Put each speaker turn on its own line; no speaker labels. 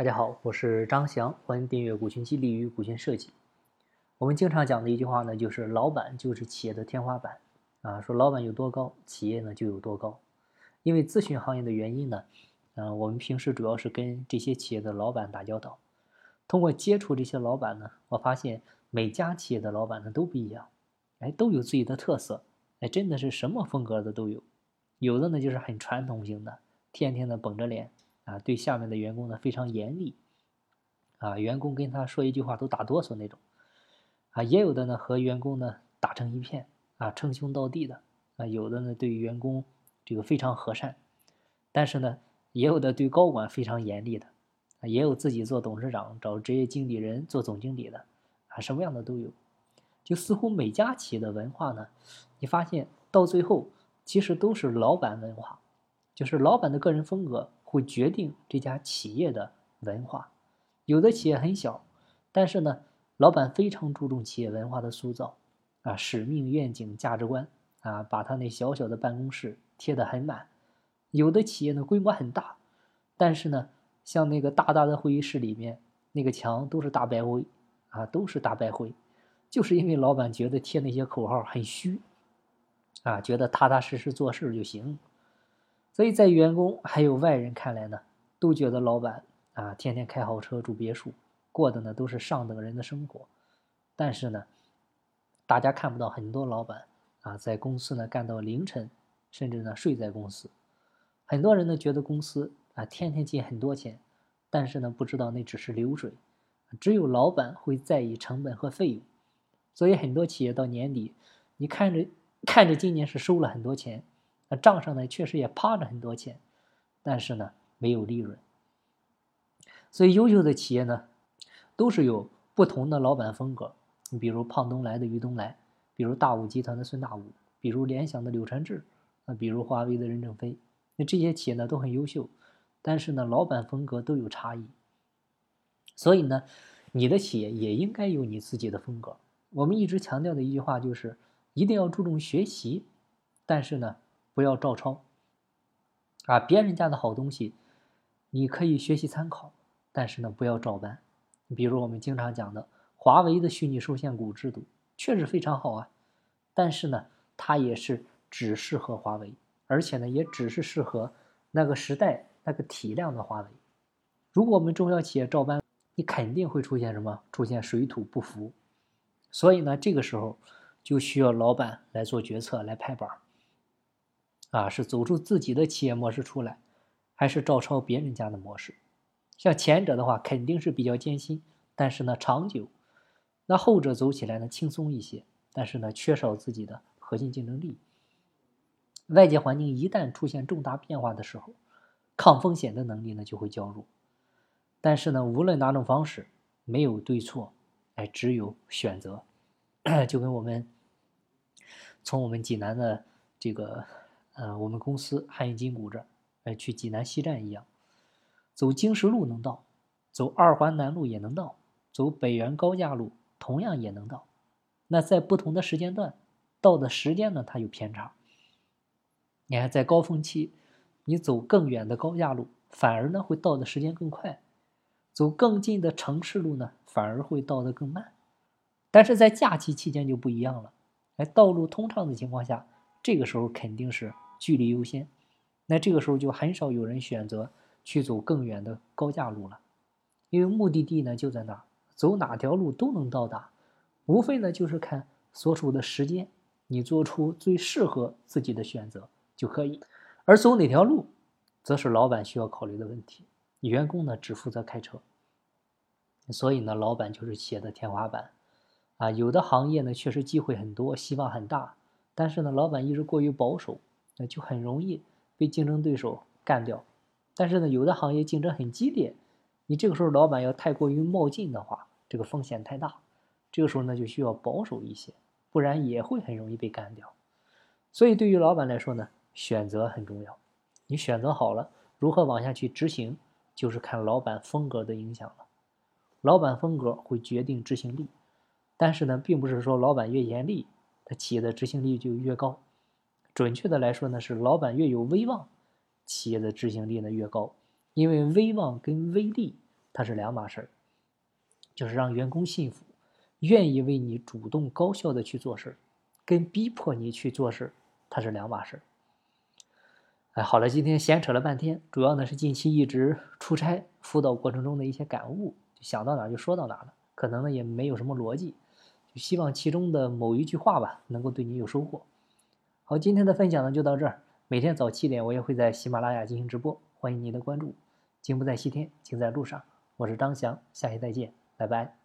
大家好，我是张翔，欢迎订阅《股权激励与股权设计》。我们经常讲的一句话呢，就是老板就是企业的天花板啊。说老板有多高，企业呢就有多高。因为咨询行业的原因呢，嗯，我们平时主要是跟这些企业的老板打交道。通过接触这些老板呢，我发现每家企业的老板呢都不一样，哎，都有自己的特色，哎，真的是什么风格的都有。有的呢就是很传统型的，天天的绷着脸。啊，对下面的员工呢非常严厉，啊，员工跟他说一句话都打哆嗦那种，啊，也有的呢和员工呢打成一片，啊，称兄道弟的，啊，有的呢对员工这个非常和善，但是呢也有的对高管非常严厉的，啊，也有自己做董事长找职业经理人做总经理的，啊，什么样的都有，就似乎每家企业的文化呢，你发现到最后其实都是老板文化，就是老板的个人风格。会决定这家企业的文化。有的企业很小，但是呢，老板非常注重企业文化的塑造，啊，使命、愿景、价值观，啊，把他那小小的办公室贴得很满。有的企业呢规模很大，但是呢，像那个大大的会议室里面，那个墙都是大白灰，啊，都是大白灰，就是因为老板觉得贴那些口号很虚，啊，觉得踏踏实实做事就行。所以在员工还有外人看来呢，都觉得老板啊天天开豪车住别墅，过的呢都是上等人的生活。但是呢，大家看不到很多老板啊在公司呢干到凌晨，甚至呢睡在公司。很多人呢觉得公司啊天天进很多钱，但是呢不知道那只是流水。只有老板会在意成本和费用。所以很多企业到年底，你看着看着今年是收了很多钱。那账上呢，确实也趴着很多钱，但是呢，没有利润。所以，优秀的企业呢，都是有不同的老板风格。你比如胖东来的于东来，比如大武集团的孙大武，比如联想的柳传志，啊，比如华为的任正非。那这些企业呢，都很优秀，但是呢，老板风格都有差异。所以呢，你的企业也应该有你自己的风格。我们一直强调的一句话就是，一定要注重学习，但是呢。不要照抄，啊，别人家的好东西，你可以学习参考，但是呢，不要照搬。比如我们经常讲的华为的虚拟受限股制度，确实非常好啊，但是呢，它也是只适合华为，而且呢，也只是适合那个时代那个体量的华为。如果我们中小企业照搬，你肯定会出现什么？出现水土不服。所以呢，这个时候就需要老板来做决策，来拍板。啊，是走出自己的企业模式出来，还是照抄别人家的模式？像前者的话，肯定是比较艰辛，但是呢长久；那后者走起来呢轻松一些，但是呢缺少自己的核心竞争力。外界环境一旦出现重大变化的时候，抗风险的能力呢就会较弱。但是呢，无论哪种方式，没有对错，哎，只有选择。就跟我们从我们济南的这个。呃，我们公司汉语金谷这儿，哎，去济南西站一样，走经十路能到，走二环南路也能到，走北园高架路同样也能到。那在不同的时间段，到的时间呢，它有偏差。你看，在高峰期，你走更远的高架路，反而呢会到的时间更快；走更近的城市路呢，反而会到的更慢。但是在假期期间就不一样了，哎，道路通畅的情况下。这个时候肯定是距离优先，那这个时候就很少有人选择去走更远的高架路了，因为目的地呢就在那儿，走哪条路都能到达，无非呢就是看所处的时间，你做出最适合自己的选择就可以。而走哪条路，则是老板需要考虑的问题，员工呢只负责开车。所以呢，老板就是企业的天花板，啊，有的行业呢确实机会很多，希望很大。但是呢，老板一直过于保守，那就很容易被竞争对手干掉。但是呢，有的行业竞争很激烈，你这个时候老板要太过于冒进的话，这个风险太大。这个时候呢，就需要保守一些，不然也会很容易被干掉。所以对于老板来说呢，选择很重要。你选择好了，如何往下去执行，就是看老板风格的影响了。老板风格会决定执行力，但是呢，并不是说老板越严厉。他企业的执行力就越高，准确的来说呢，是老板越有威望，企业的执行力呢越高。因为威望跟威力它是两码事儿。就是让员工信服，愿意为你主动高效的去做事跟逼迫你去做事它是两码事儿。哎，好了，今天闲扯了半天，主要呢是近期一直出差辅导过程中的一些感悟，就想到哪就说到哪了，可能呢也没有什么逻辑，就希望其中的某一句话吧，能够对你有收获。好，今天的分享呢就到这儿。每天早七点，我也会在喜马拉雅进行直播，欢迎您的关注。金不在西天，金在路上。我是张翔，下期再见，拜拜。